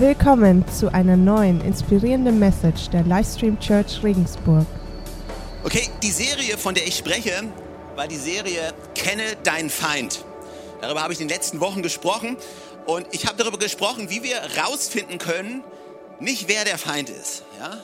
Willkommen zu einer neuen inspirierenden Message der Livestream Church Regensburg. Okay, die Serie, von der ich spreche, war die Serie Kenne deinen Feind. Darüber habe ich in den letzten Wochen gesprochen und ich habe darüber gesprochen, wie wir rausfinden können, nicht wer der Feind ist. Ja?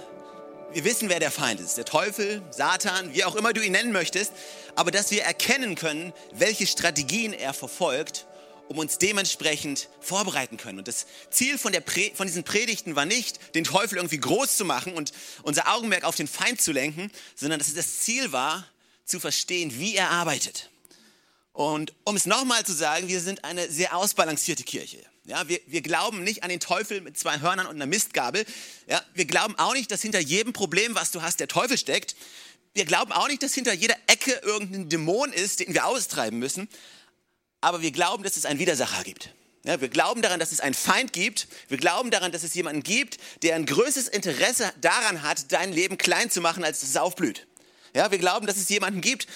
Wir wissen, wer der Feind ist. Der Teufel, Satan, wie auch immer du ihn nennen möchtest. Aber dass wir erkennen können, welche Strategien er verfolgt um uns dementsprechend vorbereiten können. Und das Ziel von, von diesen Predigten war nicht, den Teufel irgendwie groß zu machen und unser Augenmerk auf den Feind zu lenken, sondern dass das Ziel war, zu verstehen, wie er arbeitet. Und um es nochmal zu sagen, wir sind eine sehr ausbalancierte Kirche. Ja, wir, wir glauben nicht an den Teufel mit zwei Hörnern und einer Mistgabel. Ja, wir glauben auch nicht, dass hinter jedem Problem, was du hast, der Teufel steckt. Wir glauben auch nicht, dass hinter jeder Ecke irgendein Dämon ist, den wir austreiben müssen aber wir glauben, dass es einen Widersacher gibt. Ja, wir glauben daran, dass es einen Feind gibt. Wir glauben daran, dass es jemanden gibt, der ein größeres Interesse daran hat, dein Leben klein zu machen, als es aufblüht. Ja, wir glauben, dass es jemanden gibt,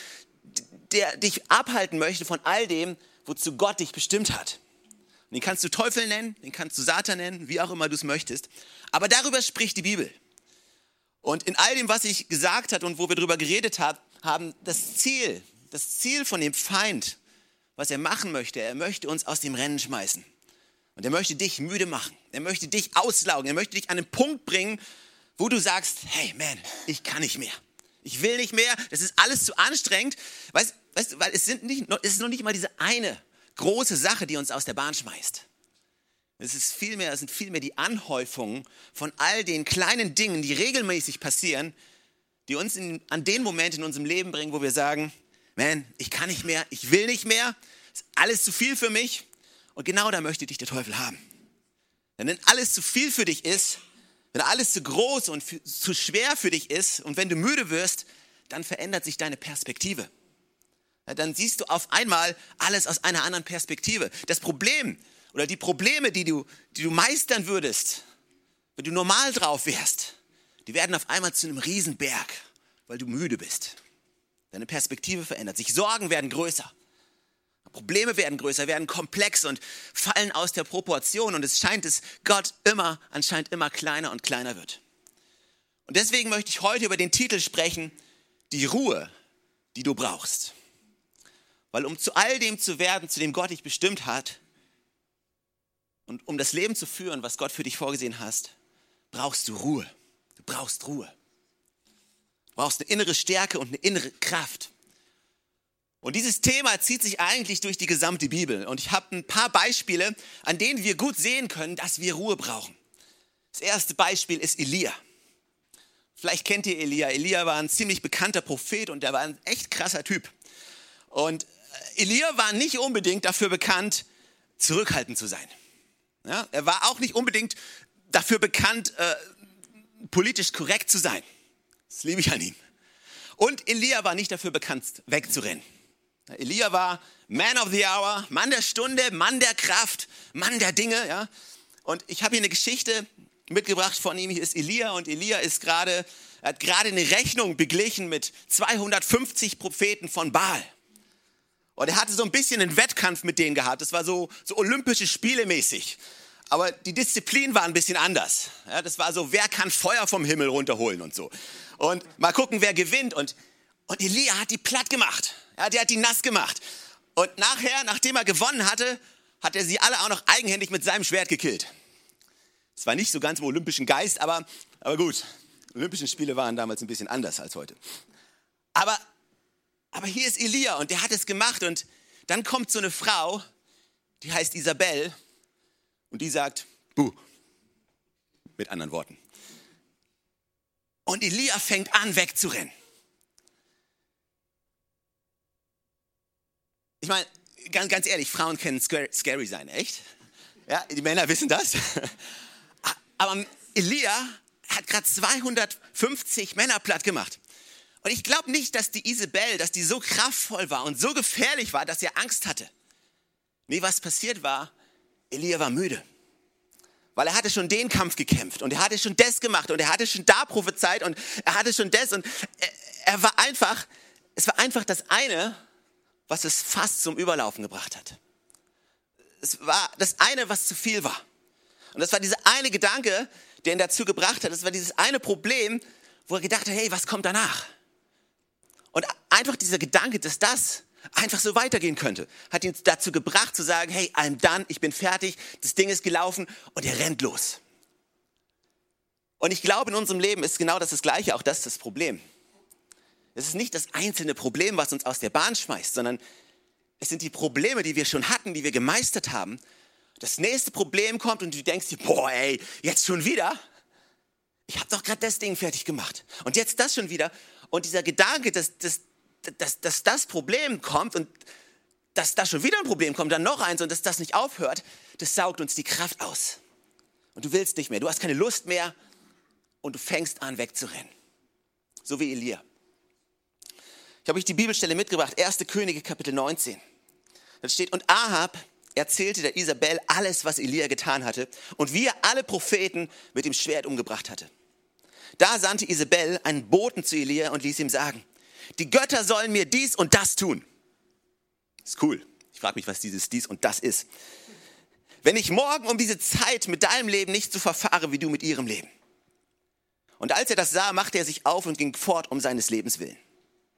der dich abhalten möchte von all dem, wozu Gott dich bestimmt hat. Und den kannst du Teufel nennen, den kannst du Satan nennen, wie auch immer du es möchtest. Aber darüber spricht die Bibel. Und in all dem, was ich gesagt habe und wo wir darüber geredet haben, das Ziel, das Ziel von dem Feind was er machen möchte. Er möchte uns aus dem Rennen schmeißen. Und er möchte dich müde machen. Er möchte dich auslaugen. Er möchte dich an einen Punkt bringen, wo du sagst, hey man, ich kann nicht mehr. Ich will nicht mehr. Das ist alles zu anstrengend. Weißt, weißt weil es, sind nicht, es ist noch nicht mal diese eine große Sache, die uns aus der Bahn schmeißt. Es ist vielmehr, es sind vielmehr die Anhäufungen von all den kleinen Dingen, die regelmäßig passieren, die uns in, an den Moment in unserem Leben bringen, wo wir sagen, man, ich kann nicht mehr, ich will nicht mehr, ist alles zu viel für mich. Und genau da möchte dich der Teufel haben. Denn wenn alles zu viel für dich ist, wenn alles zu groß und zu schwer für dich ist und wenn du müde wirst, dann verändert sich deine Perspektive. Dann siehst du auf einmal alles aus einer anderen Perspektive. Das Problem oder die Probleme, die du, die du meistern würdest, wenn du normal drauf wärst, die werden auf einmal zu einem Riesenberg, weil du müde bist. Deine Perspektive verändert sich. Sorgen werden größer. Probleme werden größer, werden komplex und fallen aus der Proportion. Und es scheint, dass Gott immer, anscheinend immer kleiner und kleiner wird. Und deswegen möchte ich heute über den Titel sprechen, die Ruhe, die du brauchst. Weil um zu all dem zu werden, zu dem Gott dich bestimmt hat, und um das Leben zu führen, was Gott für dich vorgesehen hast, brauchst du Ruhe. Du brauchst Ruhe brauchst eine innere Stärke und eine innere Kraft. Und dieses Thema zieht sich eigentlich durch die gesamte Bibel. Und ich habe ein paar Beispiele, an denen wir gut sehen können, dass wir Ruhe brauchen. Das erste Beispiel ist Elia. Vielleicht kennt ihr Elia. Elia war ein ziemlich bekannter Prophet und er war ein echt krasser Typ. Und äh, Elia war nicht unbedingt dafür bekannt, zurückhaltend zu sein. Ja, er war auch nicht unbedingt dafür bekannt, äh, politisch korrekt zu sein. Das liebe ich an ihm. Und Elia war nicht dafür bekannt, wegzurennen. Elia war Man of the Hour, Mann der Stunde, Mann der Kraft, Mann der Dinge. Ja? Und ich habe hier eine Geschichte mitgebracht von ihm. Hier ist Elia und Elia ist gerade, hat gerade eine Rechnung beglichen mit 250 Propheten von Baal. Und er hatte so ein bisschen einen Wettkampf mit denen gehabt. Das war so, so olympische Spiele mäßig. Aber die Disziplin war ein bisschen anders. Ja, das war so, wer kann Feuer vom Himmel runterholen und so. Und mal gucken, wer gewinnt. Und, und Elia hat die platt gemacht. Ja, der hat die nass gemacht. Und nachher, nachdem er gewonnen hatte, hat er sie alle auch noch eigenhändig mit seinem Schwert gekillt. Es war nicht so ganz im olympischen Geist, aber, aber gut. Olympischen Spiele waren damals ein bisschen anders als heute. Aber, aber hier ist Elia und der hat es gemacht. Und dann kommt so eine Frau, die heißt Isabel und die sagt, buh, mit anderen Worten. Und Elia fängt an, wegzurennen. Ich meine, ganz, ganz ehrlich, Frauen können scary sein, echt? Ja, die Männer wissen das. Aber Elia hat gerade 250 Männer platt gemacht. Und ich glaube nicht, dass die Isabel, dass die so kraftvoll war und so gefährlich war, dass er Angst hatte. Nee, was passiert war, Elia war müde. Weil er hatte schon den Kampf gekämpft und er hatte schon das gemacht und er hatte schon da prophezeit und er hatte schon das und er, er war einfach, es war einfach das eine, was es fast zum Überlaufen gebracht hat. Es war das eine, was zu viel war. Und das war dieser eine Gedanke, der ihn dazu gebracht hat. Das war dieses eine Problem, wo er gedacht hat, hey, was kommt danach? Und einfach dieser Gedanke, dass das einfach so weitergehen könnte, hat ihn dazu gebracht zu sagen, hey, I'm done, ich bin fertig, das Ding ist gelaufen und er rennt los. Und ich glaube, in unserem Leben ist genau das das Gleiche, auch das ist das Problem. Es ist nicht das einzelne Problem, was uns aus der Bahn schmeißt, sondern es sind die Probleme, die wir schon hatten, die wir gemeistert haben. Das nächste Problem kommt und du denkst dir, boah, ey, jetzt schon wieder? Ich habe doch gerade das Ding fertig gemacht. Und jetzt das schon wieder. Und dieser Gedanke, dass, dass, dass, dass das Problem kommt und dass da schon wieder ein Problem kommt, dann noch eins und dass das nicht aufhört, das saugt uns die Kraft aus. Und du willst nicht mehr, du hast keine Lust mehr und du fängst an wegzurennen. So wie Elia. Ich habe euch die Bibelstelle mitgebracht, 1. Könige Kapitel 19. Da steht, und Ahab erzählte der Isabel alles, was Elia getan hatte und wie er alle Propheten mit dem Schwert umgebracht hatte. Da sandte Isabel einen Boten zu Elia und ließ ihm sagen, die Götter sollen mir dies und das tun. Ist cool. Ich frage mich, was dieses dies und das ist. Wenn ich morgen um diese Zeit mit deinem Leben nicht so verfahre wie du mit ihrem Leben. Und als er das sah, machte er sich auf und ging fort um seines Lebens willen.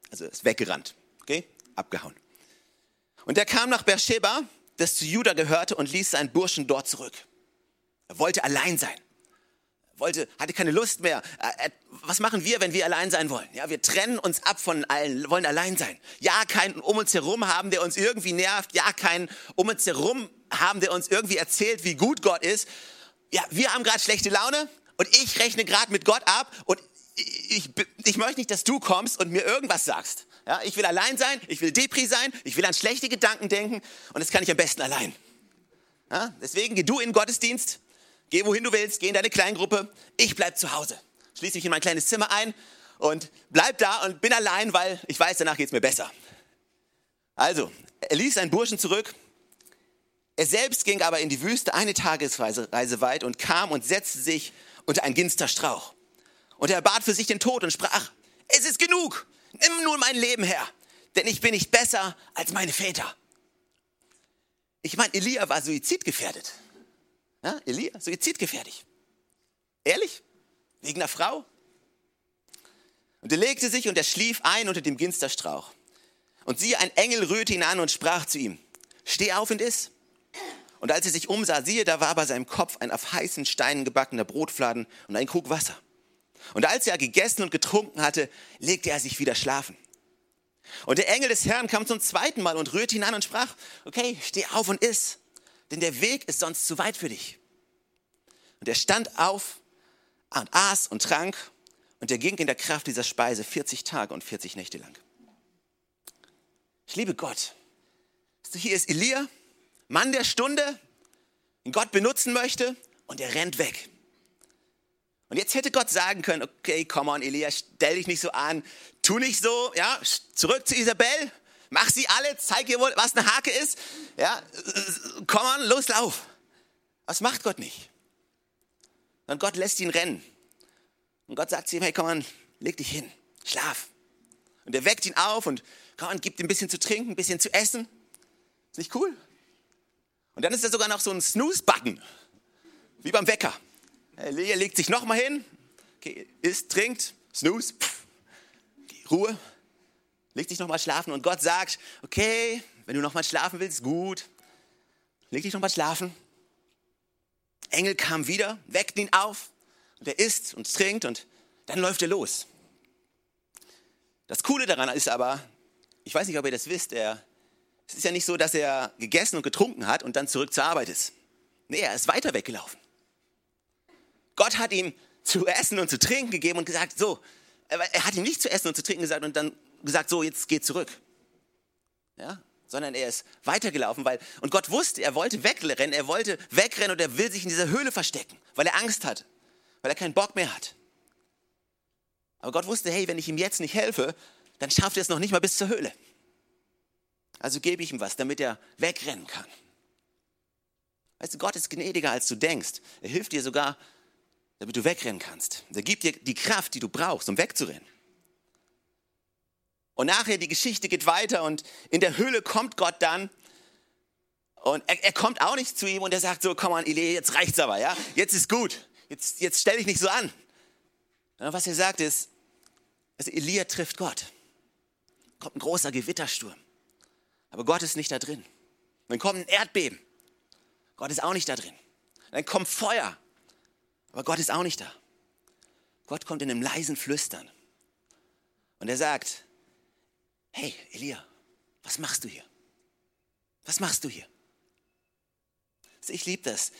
Also ist weggerannt. Okay? Abgehauen. Und er kam nach Beersheba, das zu Juda gehörte, und ließ seinen Burschen dort zurück. Er wollte allein sein wollte, hatte keine Lust mehr. Äh, äh, was machen wir, wenn wir allein sein wollen? Ja, wir trennen uns ab von allen, wollen allein sein. Ja, keinen um uns herum haben, der uns irgendwie nervt. Ja, keinen um uns herum haben, der uns irgendwie erzählt, wie gut Gott ist. Ja, wir haben gerade schlechte Laune und ich rechne gerade mit Gott ab und ich, ich, ich möchte nicht, dass du kommst und mir irgendwas sagst. Ja, ich will allein sein, ich will Depri sein, ich will an schlechte Gedanken denken und das kann ich am besten allein. Ja, deswegen geh du in den Gottesdienst, Geh wohin du willst, geh in deine Kleingruppe. Ich bleib zu Hause. Schließe mich in mein kleines Zimmer ein und bleib da und bin allein, weil ich weiß, danach geht's mir besser. Also, er ließ seinen Burschen zurück. Er selbst ging aber in die Wüste eine Tagesreise weit und kam und setzte sich unter einen Ginsterstrauch. Und er bat für sich den Tod und sprach, es ist genug, nimm nun mein Leben her, denn ich bin nicht besser als meine Väter. Ich meine, Elia war suizidgefährdet. Ja, Elia, suizidgefährdig. Ehrlich? Wegen einer Frau? Und er legte sich und er schlief ein unter dem Ginsterstrauch. Und siehe, ein Engel rührte ihn an und sprach zu ihm, steh auf und iss. Und als er sich umsah, siehe, da war bei seinem Kopf ein auf heißen Steinen gebackener Brotfladen und ein Krug Wasser. Und als er gegessen und getrunken hatte, legte er sich wieder schlafen. Und der Engel des Herrn kam zum zweiten Mal und rührte ihn an und sprach, okay, steh auf und iss denn der Weg ist sonst zu weit für dich. Und er stand auf und aß und trank und er ging in der Kraft dieser Speise 40 Tage und 40 Nächte lang. Ich liebe Gott. Hier ist Elia, Mann der Stunde, den Gott benutzen möchte und er rennt weg. Und jetzt hätte Gott sagen können, okay, come on, Elia, stell dich nicht so an, tu nicht so, ja, zurück zu Isabel, Mach sie alle, zeig ihr, was eine Hake ist. Ja, komm an, los, lauf. Was macht Gott nicht? Und Gott lässt ihn rennen. Und Gott sagt zu ihm, hey, komm an, leg dich hin, schlaf. Und er weckt ihn auf und komm an, gibt ihm ein bisschen zu trinken, ein bisschen zu essen. Ist nicht cool? Und dann ist da sogar noch so ein Snooze-Button, wie beim Wecker. Er legt sich nochmal hin, okay, isst, trinkt, Snooze, Ruhe, Leg dich nochmal schlafen und Gott sagt, okay, wenn du nochmal schlafen willst, gut. Leg dich nochmal schlafen. Engel kam wieder, weckt ihn auf und er isst und trinkt und dann läuft er los. Das Coole daran ist aber, ich weiß nicht, ob ihr das wisst, er, es ist ja nicht so, dass er gegessen und getrunken hat und dann zurück zur Arbeit ist. Nee, er ist weiter weggelaufen. Gott hat ihm zu essen und zu trinken gegeben und gesagt, so, er hat ihm nicht zu essen und zu trinken gesagt und dann gesagt, so, jetzt geh zurück. Ja? Sondern er ist weitergelaufen, weil, und Gott wusste, er wollte wegrennen, er wollte wegrennen und er will sich in dieser Höhle verstecken, weil er Angst hat, weil er keinen Bock mehr hat. Aber Gott wusste, hey, wenn ich ihm jetzt nicht helfe, dann schafft er es noch nicht mal bis zur Höhle. Also gebe ich ihm was, damit er wegrennen kann. Weißt du, Gott ist gnädiger, als du denkst. Er hilft dir sogar, damit du wegrennen kannst. Er gibt dir die Kraft, die du brauchst, um wegzurennen. Und nachher die Geschichte geht weiter und in der Höhle kommt Gott dann Und er, er, kommt auch nicht zu ihm und er sagt so, komm an, Elia, jetzt reicht's aber, ja? Jetzt ist gut. Jetzt, jetzt stell dich nicht so an. Und was er sagt ist, also Elia trifft Gott. Kommt ein großer Gewittersturm. Aber Gott ist nicht da drin. Dann kommt ein Erdbeben. Gott ist auch nicht da drin. Dann kommt Feuer. Aber Gott ist auch nicht da. Gott kommt in einem leisen Flüstern. Und er sagt, hey Elia, was machst du hier? Was machst du hier? Ich liebe das.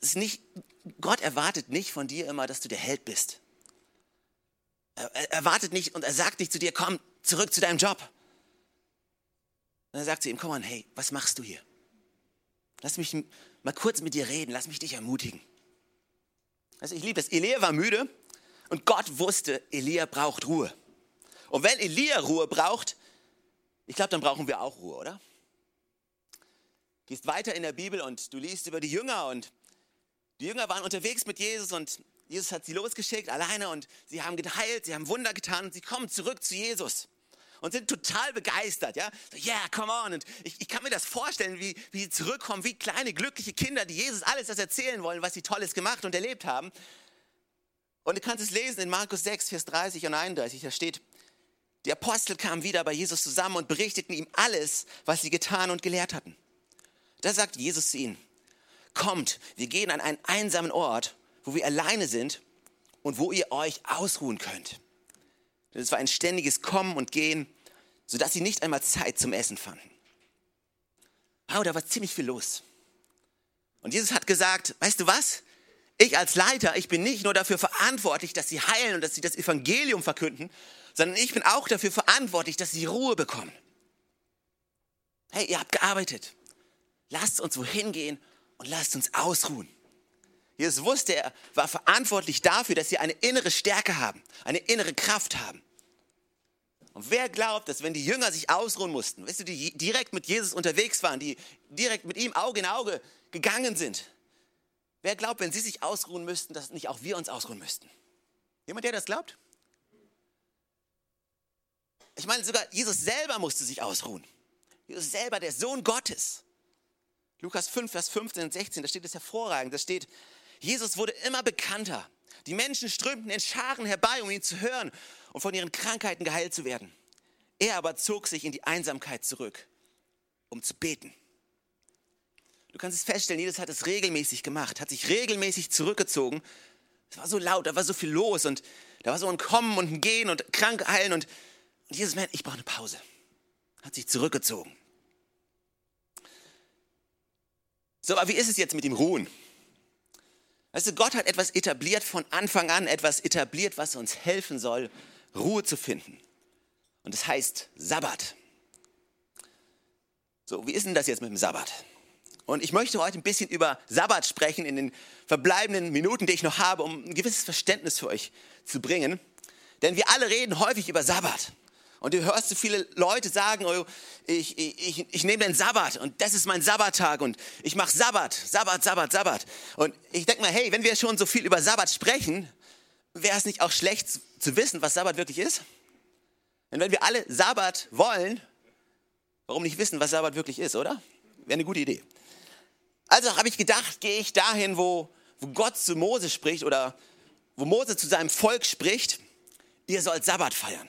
das nicht, Gott erwartet nicht von dir immer, dass du der Held bist. Er erwartet nicht und er sagt nicht zu dir, komm zurück zu deinem Job. Und er sagt zu ihm, komm an, hey, was machst du hier? Lass mich mal kurz mit dir reden, lass mich dich ermutigen. Also ich liebe das. Elia war müde und Gott wusste, Elia braucht Ruhe. Und wenn Elia Ruhe braucht, ich glaube, dann brauchen wir auch Ruhe, oder? Gehst weiter in der Bibel und du liest über die Jünger und die Jünger waren unterwegs mit Jesus und Jesus hat sie losgeschickt, alleine und sie haben geheilt, sie haben Wunder getan und sie kommen zurück zu Jesus und sind total begeistert, ja. So, yeah, come on. Und ich, ich kann mir das vorstellen, wie, wie sie zurückkommen, wie kleine glückliche Kinder, die Jesus alles das erzählen wollen, was sie Tolles gemacht und erlebt haben. Und du kannst es lesen in Markus 6, Vers 30 und 31, da steht, die Apostel kamen wieder bei Jesus zusammen und berichteten ihm alles, was sie getan und gelehrt hatten. Da sagt Jesus zu ihnen, kommt, wir gehen an einen einsamen Ort, wo wir alleine sind und wo ihr euch ausruhen könnt. Es war ein ständiges Kommen und Gehen, sodass sie nicht einmal Zeit zum Essen fanden. Wow, da war ziemlich viel los. Und Jesus hat gesagt, weißt du was? Ich als Leiter, ich bin nicht nur dafür verantwortlich, dass sie heilen und dass sie das Evangelium verkünden, sondern ich bin auch dafür verantwortlich, dass sie Ruhe bekommen. Hey, ihr habt gearbeitet. Lasst uns wohin gehen und lasst uns ausruhen. Jesus wusste, er war verantwortlich dafür, dass sie eine innere Stärke haben, eine innere Kraft haben. Und wer glaubt, dass wenn die Jünger sich ausruhen mussten, weißt du, die direkt mit Jesus unterwegs waren, die direkt mit ihm Auge in Auge gegangen sind, wer glaubt, wenn sie sich ausruhen müssten, dass nicht auch wir uns ausruhen müssten? Jemand, der das glaubt? Ich meine, sogar Jesus selber musste sich ausruhen. Jesus selber, der Sohn Gottes. Lukas 5, Vers 15 und 16, da steht es hervorragend. Da steht, Jesus wurde immer bekannter. Die Menschen strömten in Scharen herbei, um ihn zu hören und von ihren Krankheiten geheilt zu werden. Er aber zog sich in die Einsamkeit zurück, um zu beten. Du kannst es feststellen, Jesus hat es regelmäßig gemacht, hat sich regelmäßig zurückgezogen. Es war so laut, da war so viel los und da war so ein Kommen und ein Gehen und krank heilen und, und Jesus meint, ich brauche eine Pause. Hat sich zurückgezogen. So, aber wie ist es jetzt mit dem Ruhen? Weißt du, Gott hat etwas etabliert von Anfang an, etwas etabliert, was uns helfen soll, Ruhe zu finden. Und das heißt Sabbat. So, wie ist denn das jetzt mit dem Sabbat? Und ich möchte heute ein bisschen über Sabbat sprechen in den verbleibenden Minuten, die ich noch habe, um ein gewisses Verständnis für euch zu bringen. Denn wir alle reden häufig über Sabbat. Und du hörst so viele Leute sagen, oh, ich, ich, ich, nehme den Sabbat und das ist mein Sabbattag und ich mache Sabbat, Sabbat, Sabbat, Sabbat. Und ich denke mal, hey, wenn wir schon so viel über Sabbat sprechen, wäre es nicht auch schlecht zu wissen, was Sabbat wirklich ist? Denn wenn wir alle Sabbat wollen, warum nicht wissen, was Sabbat wirklich ist, oder? Wäre eine gute Idee. Also habe ich gedacht, gehe ich dahin, wo, wo Gott zu Mose spricht oder wo Mose zu seinem Volk spricht, ihr sollt Sabbat feiern.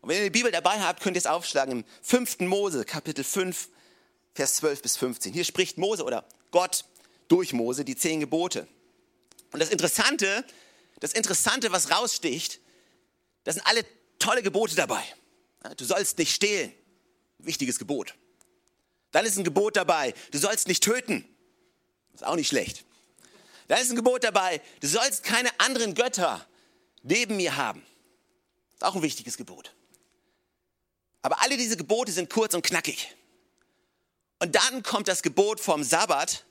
Und wenn ihr die Bibel dabei habt, könnt ihr es aufschlagen im 5. Mose, Kapitel 5, Vers 12 bis 15. Hier spricht Mose oder Gott durch Mose die zehn Gebote. Und das Interessante, das Interessante, was raussticht, das sind alle tolle Gebote dabei. Du sollst nicht stehlen, wichtiges Gebot. Dann ist ein Gebot dabei, du sollst nicht töten, ist auch nicht schlecht. Dann ist ein Gebot dabei, du sollst keine anderen Götter neben mir haben, ist auch ein wichtiges Gebot. Aber alle diese Gebote sind kurz und knackig. Und dann kommt das Gebot vom Sabbat,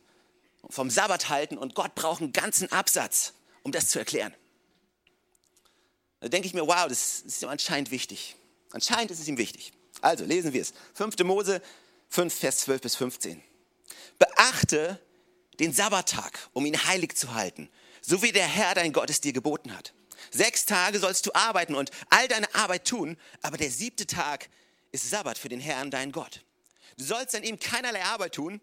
vom Sabbat halten und Gott braucht einen ganzen Absatz, um das zu erklären. Da denke ich mir, wow, das ist ihm anscheinend wichtig. Anscheinend ist es ihm wichtig. Also lesen wir es. 5. Mose 5, Vers 12 bis 15. Beachte den Sabbattag, um ihn heilig zu halten, so wie der Herr dein Gott es dir geboten hat. Sechs Tage sollst du arbeiten und all deine Arbeit tun, aber der siebte Tag ist Sabbat für den Herrn, dein Gott. Du sollst an ihm keinerlei Arbeit tun,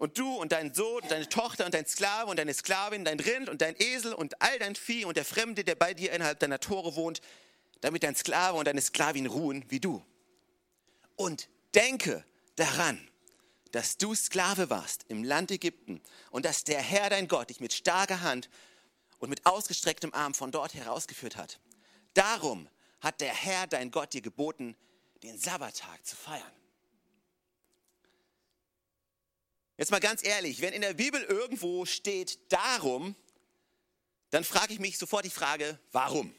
und du und dein Sohn und deine Tochter und dein Sklave und deine Sklavin, dein Rind und dein Esel und all dein Vieh und der Fremde, der bei dir innerhalb deiner Tore wohnt, damit dein Sklave und deine Sklavin ruhen wie du. Und denke daran, dass du Sklave warst im Land Ägypten und dass der Herr dein Gott dich mit starker Hand und mit ausgestrecktem Arm von dort herausgeführt hat. Darum hat der Herr dein Gott dir geboten, den Sabbattag zu feiern. Jetzt mal ganz ehrlich, wenn in der Bibel irgendwo steht darum, dann frage ich mich sofort die Frage, warum?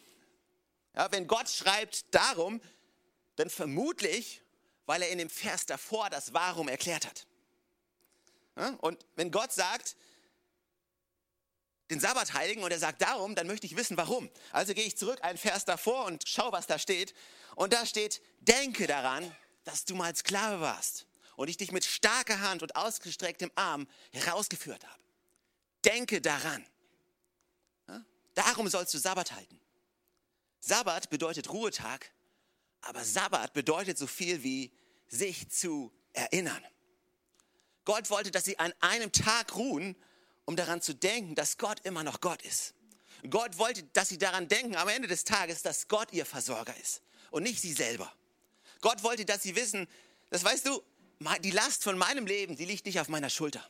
Ja, wenn Gott schreibt darum, dann vermutlich, weil er in dem Vers davor das Warum erklärt hat. Ja, und wenn Gott sagt, den Sabbat heiligen und er sagt darum, dann möchte ich wissen, warum. Also gehe ich zurück einen Vers davor und schau, was da steht. Und da steht, denke daran, dass du mal Sklave warst und ich dich mit starker Hand und ausgestrecktem Arm herausgeführt habe. Denke daran. Darum sollst du Sabbat halten. Sabbat bedeutet Ruhetag, aber Sabbat bedeutet so viel wie sich zu erinnern. Gott wollte, dass sie an einem Tag ruhen um daran zu denken, dass Gott immer noch Gott ist. Gott wollte, dass sie daran denken, am Ende des Tages, dass Gott ihr Versorger ist und nicht sie selber. Gott wollte, dass sie wissen, das weißt du, die Last von meinem Leben, die liegt nicht auf meiner Schulter.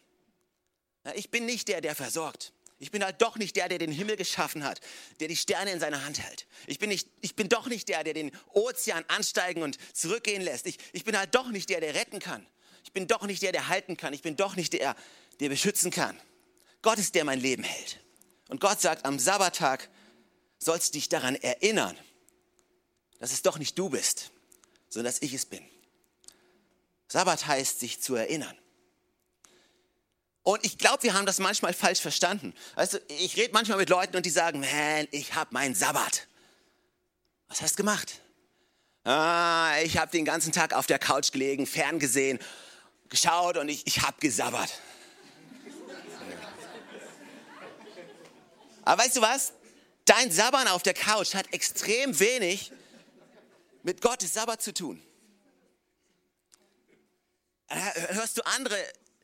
Ich bin nicht der, der versorgt. Ich bin halt doch nicht der, der den Himmel geschaffen hat, der die Sterne in seiner Hand hält. Ich bin, nicht, ich bin doch nicht der, der den Ozean ansteigen und zurückgehen lässt. Ich, ich bin halt doch nicht der, der retten kann. Ich bin doch nicht der, der halten kann. Ich bin doch nicht der, der beschützen kann. Gott ist der mein Leben hält. Und Gott sagt, am Sabbattag sollst du dich daran erinnern, dass es doch nicht du bist, sondern dass ich es bin. Sabbat heißt, sich zu erinnern. Und ich glaube, wir haben das manchmal falsch verstanden. Also ich rede manchmal mit Leuten und die sagen, man, ich habe meinen Sabbat. Was hast du gemacht? Ah, ich habe den ganzen Tag auf der Couch gelegen, ferngesehen, geschaut und ich, ich habe gesabbert. Aber weißt du was? Dein Sabbern auf der Couch hat extrem wenig mit Gottes Sabbat zu tun. Hörst du andere,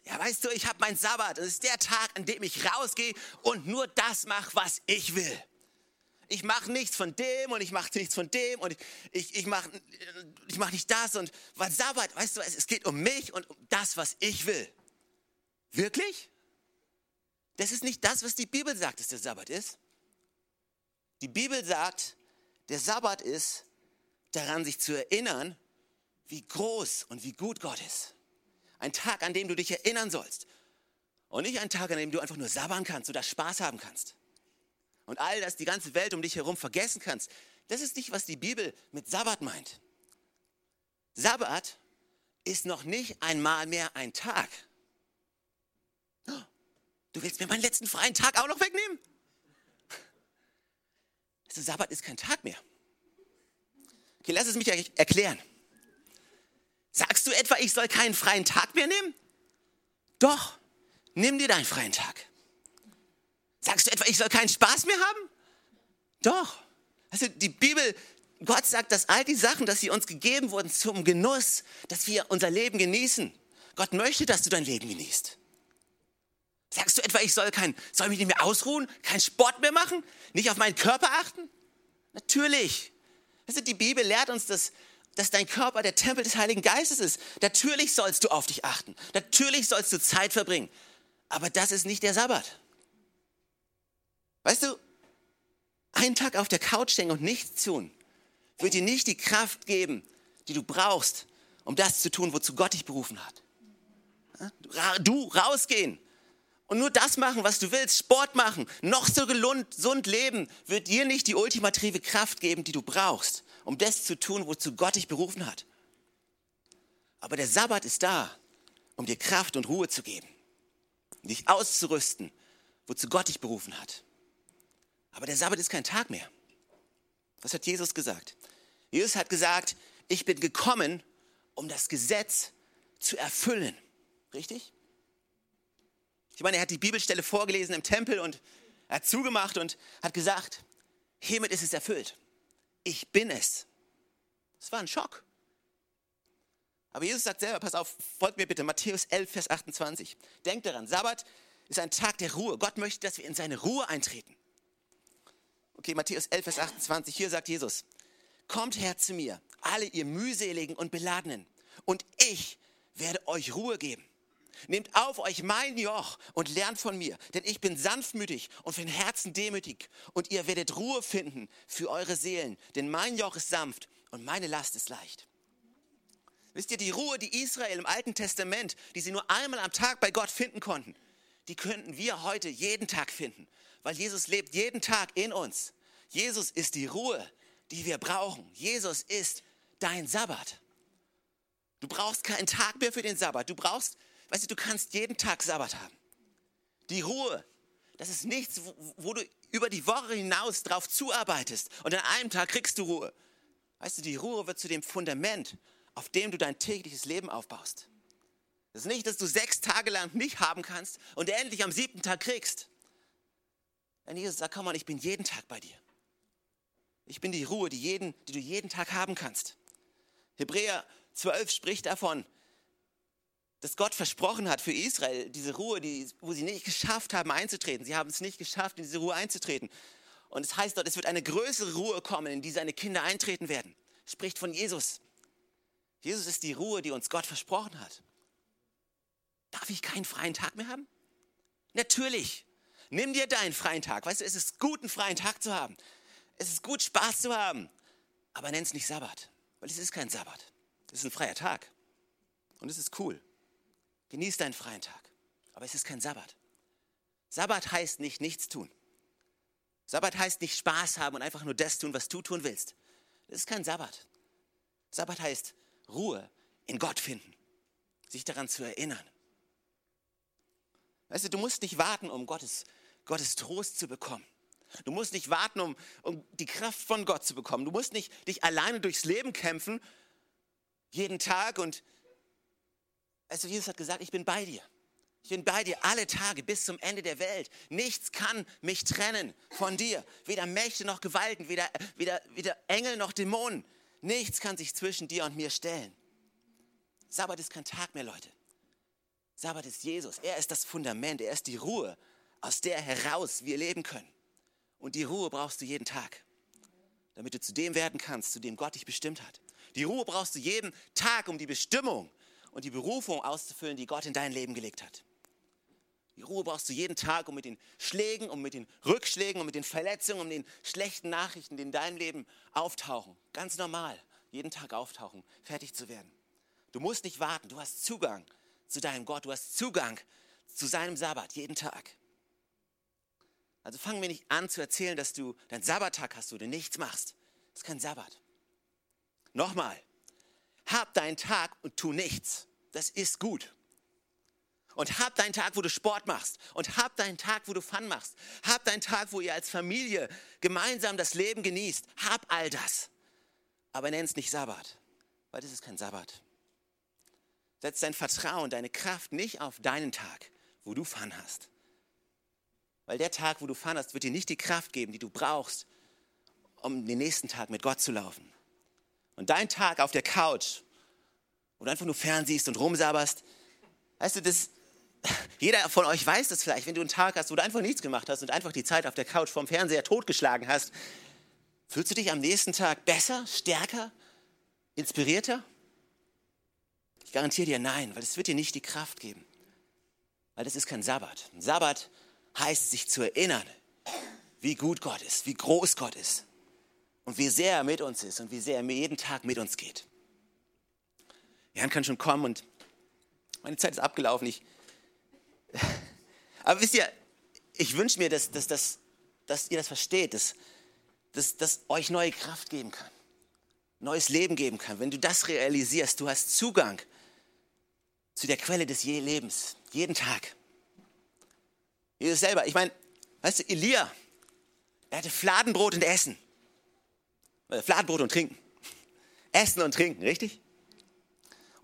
ja weißt du, ich habe meinen Sabbat, das ist der Tag, an dem ich rausgehe und nur das mache, was ich will. Ich mache nichts von dem und ich mache nichts von dem und ich, ich, ich mache ich mach nicht das und weil Sabbat, weißt du, es geht um mich und um das, was ich will. Wirklich? Das ist nicht das, was die Bibel sagt, dass der Sabbat ist. Die Bibel sagt, der Sabbat ist daran, sich zu erinnern, wie groß und wie gut Gott ist. Ein Tag, an dem du dich erinnern sollst. Und nicht ein Tag, an dem du einfach nur sabbern kannst oder Spaß haben kannst. Und all das, die ganze Welt um dich herum vergessen kannst. Das ist nicht, was die Bibel mit Sabbat meint. Sabbat ist noch nicht einmal mehr ein Tag. Du willst mir meinen letzten freien Tag auch noch wegnehmen? Der Sabbat ist kein Tag mehr. Okay, lass es mich erklären. Sagst du etwa, ich soll keinen freien Tag mehr nehmen? Doch, nimm dir deinen freien Tag. Sagst du etwa, ich soll keinen Spaß mehr haben? Doch. Also die Bibel, Gott sagt, dass all die Sachen, dass sie uns gegeben wurden zum Genuss, dass wir unser Leben genießen. Gott möchte, dass du dein Leben genießt. Sagst du etwa, ich soll, kein, soll mich nicht mehr ausruhen, keinen Sport mehr machen, nicht auf meinen Körper achten? Natürlich. Also die Bibel lehrt uns, dass, dass dein Körper der Tempel des Heiligen Geistes ist. Natürlich sollst du auf dich achten. Natürlich sollst du Zeit verbringen. Aber das ist nicht der Sabbat. Weißt du, einen Tag auf der Couch hängen und nichts tun, wird dir nicht die Kraft geben, die du brauchst, um das zu tun, wozu Gott dich berufen hat. Du rausgehen, und nur das machen, was du willst, Sport machen, noch so gesund leben, wird dir nicht die ultimative Kraft geben, die du brauchst, um das zu tun, wozu Gott dich berufen hat. Aber der Sabbat ist da, um dir Kraft und Ruhe zu geben, dich auszurüsten, wozu Gott dich berufen hat. Aber der Sabbat ist kein Tag mehr. Was hat Jesus gesagt? Jesus hat gesagt, ich bin gekommen, um das Gesetz zu erfüllen. Richtig? Ich meine, er hat die Bibelstelle vorgelesen im Tempel und er hat zugemacht und hat gesagt, hiermit ist es erfüllt. Ich bin es. Es war ein Schock. Aber Jesus sagt selber, pass auf, folgt mir bitte, Matthäus 11, Vers 28. Denkt daran, Sabbat ist ein Tag der Ruhe. Gott möchte, dass wir in seine Ruhe eintreten. Okay, Matthäus 11, Vers 28, hier sagt Jesus, kommt her zu mir, alle ihr mühseligen und beladenen, und ich werde euch Ruhe geben. Nehmt auf euch mein Joch und lernt von mir, denn ich bin sanftmütig und von Herzen demütig, und ihr werdet Ruhe finden für eure Seelen, denn mein Joch ist sanft und meine Last ist leicht. Wisst ihr, die Ruhe, die Israel im Alten Testament, die sie nur einmal am Tag bei Gott finden konnten, die könnten wir heute jeden Tag finden, weil Jesus lebt jeden Tag in uns. Jesus ist die Ruhe, die wir brauchen. Jesus ist dein Sabbat. Du brauchst keinen Tag mehr für den Sabbat. Du brauchst, weißt du, du kannst jeden Tag Sabbat haben. Die Ruhe, das ist nichts, wo, wo du über die Woche hinaus drauf zuarbeitest und an einem Tag kriegst du Ruhe. Weißt du, die Ruhe wird zu dem Fundament, auf dem du dein tägliches Leben aufbaust. Das ist nicht, dass du sechs Tage lang nicht haben kannst und endlich am siebten Tag kriegst. Wenn Jesus sagt, komm mal, ich bin jeden Tag bei dir. Ich bin die Ruhe, die, jeden, die du jeden Tag haben kannst. Hebräer 12 spricht davon, dass Gott versprochen hat für Israel, diese Ruhe, die, wo sie nicht geschafft haben einzutreten. Sie haben es nicht geschafft, in diese Ruhe einzutreten. Und es heißt dort, es wird eine größere Ruhe kommen, in die seine Kinder eintreten werden. Spricht von Jesus. Jesus ist die Ruhe, die uns Gott versprochen hat. Darf ich keinen freien Tag mehr haben? Natürlich. Nimm dir deinen freien Tag. Weißt du, es ist gut, einen freien Tag zu haben. Es ist gut, Spaß zu haben. Aber nenn es nicht Sabbat, weil es ist kein Sabbat. Es ist ein freier Tag. Und es ist cool. Genieß deinen freien Tag. Aber es ist kein Sabbat. Sabbat heißt nicht nichts tun. Sabbat heißt nicht Spaß haben und einfach nur das tun, was du tun willst. Das ist kein Sabbat. Sabbat heißt Ruhe in Gott finden, sich daran zu erinnern. Weißt du, du musst nicht warten, um Gottes, Gottes Trost zu bekommen. Du musst nicht warten, um, um die Kraft von Gott zu bekommen. Du musst nicht dich alleine durchs Leben kämpfen, jeden Tag. Und du, Jesus hat gesagt, ich bin bei dir. Ich bin bei dir alle Tage bis zum Ende der Welt. Nichts kann mich trennen von dir. Weder Mächte noch Gewalten, weder, weder, weder Engel noch Dämonen. Nichts kann sich zwischen dir und mir stellen. Sabbat ist kein Tag mehr, Leute. Sabbat ist Jesus. Er ist das Fundament. Er ist die Ruhe, aus der heraus wir leben können. Und die Ruhe brauchst du jeden Tag, damit du zu dem werden kannst, zu dem Gott dich bestimmt hat. Die Ruhe brauchst du jeden Tag, um die Bestimmung und die Berufung auszufüllen, die Gott in dein Leben gelegt hat. Die Ruhe brauchst du jeden Tag, um mit den Schlägen, um mit den Rückschlägen, um mit den Verletzungen, um den schlechten Nachrichten, die in deinem Leben auftauchen, ganz normal, jeden Tag auftauchen, fertig zu werden. Du musst nicht warten, du hast Zugang zu deinem Gott, du hast Zugang zu seinem Sabbat jeden Tag. Also fangen wir nicht an zu erzählen, dass du deinen Sabbattag hast, wo du nichts machst. Das ist kein Sabbat. Nochmal, hab deinen Tag und tu nichts. Das ist gut und hab deinen Tag, wo du Sport machst und hab deinen Tag, wo du Fun machst. Hab deinen Tag, wo ihr als Familie gemeinsam das Leben genießt. Hab all das. Aber nenn es nicht Sabbat, weil das ist kein Sabbat. Setz dein Vertrauen, deine Kraft nicht auf deinen Tag, wo du Fun hast. Weil der Tag, wo du Fun hast, wird dir nicht die Kraft geben, die du brauchst, um den nächsten Tag mit Gott zu laufen. Und dein Tag auf der Couch, wo du einfach nur fernsiehst und rumsabberst, weißt du, das, jeder von euch weiß das vielleicht, wenn du einen Tag hast, wo du einfach nichts gemacht hast und einfach die Zeit auf der Couch vorm Fernseher totgeschlagen hast, fühlst du dich am nächsten Tag besser, stärker, inspirierter? Ich garantiere dir nein, weil es wird dir nicht die Kraft geben. Weil das ist kein Sabbat. Ein Sabbat heißt, sich zu erinnern, wie gut Gott ist, wie groß Gott ist und wie sehr er mit uns ist und wie sehr er jeden Tag mit uns geht. Jan kann schon kommen und meine Zeit ist abgelaufen. Ich aber wisst ihr, ich wünsche mir, dass, dass, dass, dass ihr das versteht, dass, dass, dass euch neue Kraft geben kann, neues Leben geben kann. Wenn du das realisierst, du hast Zugang zu der Quelle des Lebens, jeden Tag. Jesus selber, ich meine, weißt du, Elia, er hatte Fladenbrot und Essen. Äh, Fladenbrot und Trinken. Essen und Trinken, richtig?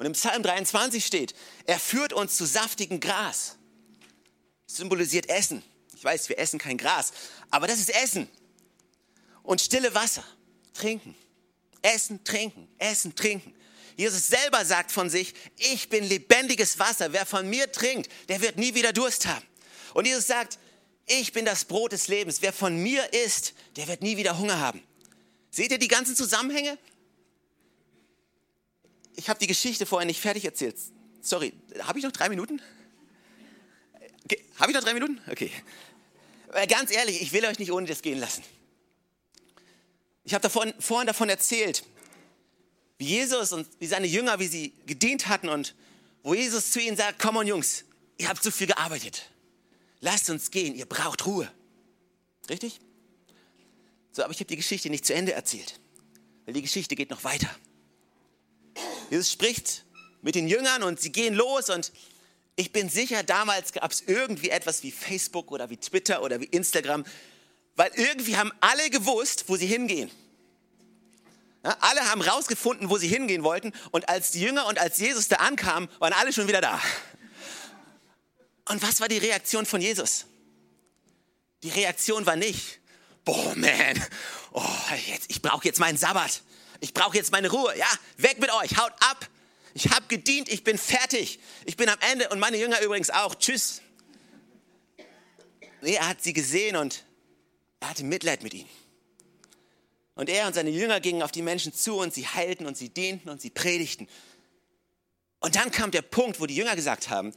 Und im Psalm 23 steht, er führt uns zu saftigem Gras symbolisiert Essen. Ich weiß, wir essen kein Gras, aber das ist Essen. Und stille Wasser, trinken. Essen, trinken, essen, trinken. Jesus selber sagt von sich, ich bin lebendiges Wasser. Wer von mir trinkt, der wird nie wieder Durst haben. Und Jesus sagt, ich bin das Brot des Lebens. Wer von mir isst, der wird nie wieder Hunger haben. Seht ihr die ganzen Zusammenhänge? Ich habe die Geschichte vorher nicht fertig erzählt. Sorry, habe ich noch drei Minuten? Habe ich noch drei Minuten? Okay. Äh, ganz ehrlich, ich will euch nicht ohne das gehen lassen. Ich habe davon, vorhin davon erzählt, wie Jesus und wie seine Jünger, wie sie gedient hatten und wo Jesus zu ihnen sagt, komm on Jungs, ihr habt so viel gearbeitet. Lasst uns gehen, ihr braucht Ruhe. Richtig? So, aber ich habe die Geschichte nicht zu Ende erzählt, weil die Geschichte geht noch weiter. Jesus spricht mit den Jüngern und sie gehen los und ich bin sicher, damals gab es irgendwie etwas wie Facebook oder wie Twitter oder wie Instagram, weil irgendwie haben alle gewusst, wo sie hingehen. Ja, alle haben rausgefunden, wo sie hingehen wollten. Und als die Jünger und als Jesus da ankamen, waren alle schon wieder da. Und was war die Reaktion von Jesus? Die Reaktion war nicht, boah, man, oh, jetzt, ich brauche jetzt meinen Sabbat. Ich brauche jetzt meine Ruhe. Ja, weg mit euch, haut ab. Ich habe gedient, ich bin fertig. Ich bin am Ende und meine Jünger übrigens auch. Tschüss. Nee, er hat sie gesehen und er hatte Mitleid mit ihnen. Und er und seine Jünger gingen auf die Menschen zu und sie heilten und sie dienten und sie predigten. Und dann kam der Punkt, wo die Jünger gesagt haben,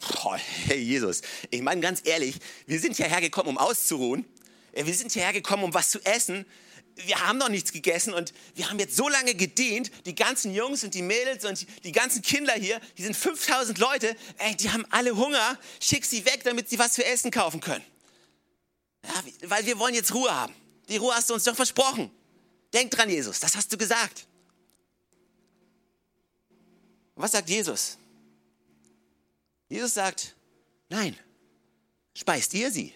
boah, hey Jesus, ich meine ganz ehrlich, wir sind hierher gekommen, um auszuruhen. Wir sind hierher gekommen, um was zu essen. Wir haben noch nichts gegessen und wir haben jetzt so lange gedient. Die ganzen Jungs und die Mädels und die ganzen Kinder hier, die sind 5000 Leute, ey, die haben alle Hunger. Schick sie weg, damit sie was für Essen kaufen können. Ja, weil wir wollen jetzt Ruhe haben. Die Ruhe hast du uns doch versprochen. Denk dran, Jesus, das hast du gesagt. Was sagt Jesus? Jesus sagt, nein, speist ihr sie.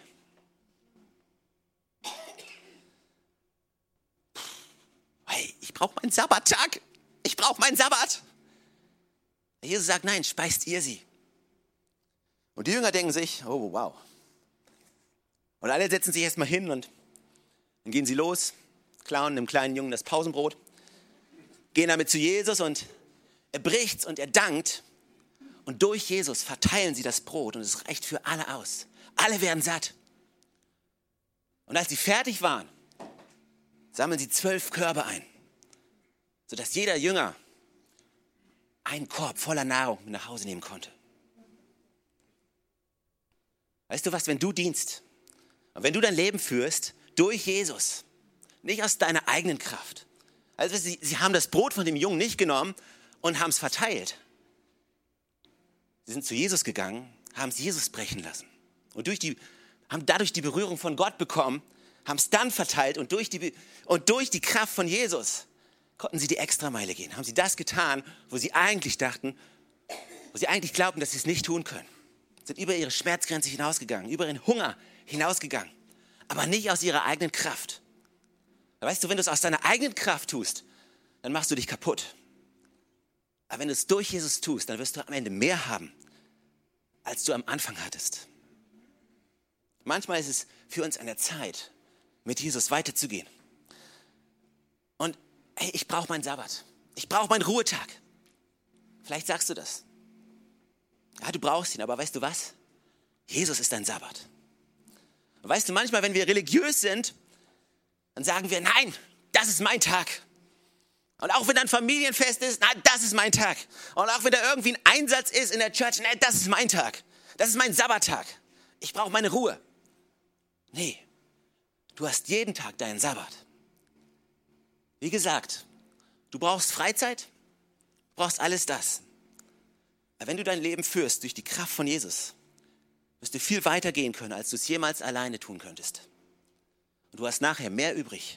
Hey, ich brauche meinen Sabbattag. Ich brauche meinen Sabbat. Jesus sagt, nein, speist ihr sie. Und die Jünger denken sich, oh wow. Und alle setzen sich erstmal hin und dann gehen sie los, klauen dem kleinen Jungen das Pausenbrot, gehen damit zu Jesus und er bricht's und er dankt. Und durch Jesus verteilen sie das Brot und es reicht für alle aus. Alle werden satt. Und als sie fertig waren, sammeln sie zwölf Körbe ein, sodass jeder Jünger einen Korb voller Nahrung nach Hause nehmen konnte. Weißt du was, wenn du dienst und wenn du dein Leben führst durch Jesus, nicht aus deiner eigenen Kraft. Also sie, sie haben das Brot von dem Jungen nicht genommen und haben es verteilt. Sie sind zu Jesus gegangen, haben es Jesus brechen lassen und durch die, haben dadurch die Berührung von Gott bekommen, haben es dann verteilt und durch, die, und durch die Kraft von Jesus konnten sie die Extrameile gehen. Haben sie das getan, wo sie eigentlich dachten, wo sie eigentlich glaubten, dass sie es nicht tun können. Sind über ihre Schmerzgrenze hinausgegangen, über ihren Hunger hinausgegangen, aber nicht aus ihrer eigenen Kraft. Weißt du, wenn du es aus deiner eigenen Kraft tust, dann machst du dich kaputt. Aber wenn du es durch Jesus tust, dann wirst du am Ende mehr haben, als du am Anfang hattest. Manchmal ist es für uns an der Zeit, mit Jesus weiterzugehen. Hey, ich brauche meinen Sabbat. Ich brauche meinen Ruhetag. Vielleicht sagst du das. Ja, du brauchst ihn, aber weißt du was? Jesus ist dein Sabbat. Und weißt du, manchmal, wenn wir religiös sind, dann sagen wir, nein, das ist mein Tag. Und auch wenn dann Familienfest ist, nein, das ist mein Tag. Und auch wenn da irgendwie ein Einsatz ist in der Church, nein, das ist mein Tag. Das ist mein Sabbattag. Ich brauche meine Ruhe. Nee, du hast jeden Tag deinen Sabbat. Wie gesagt, du brauchst Freizeit, brauchst alles das. Aber wenn du dein Leben führst durch die Kraft von Jesus, wirst du viel weiter gehen können, als du es jemals alleine tun könntest. Und du hast nachher mehr übrig,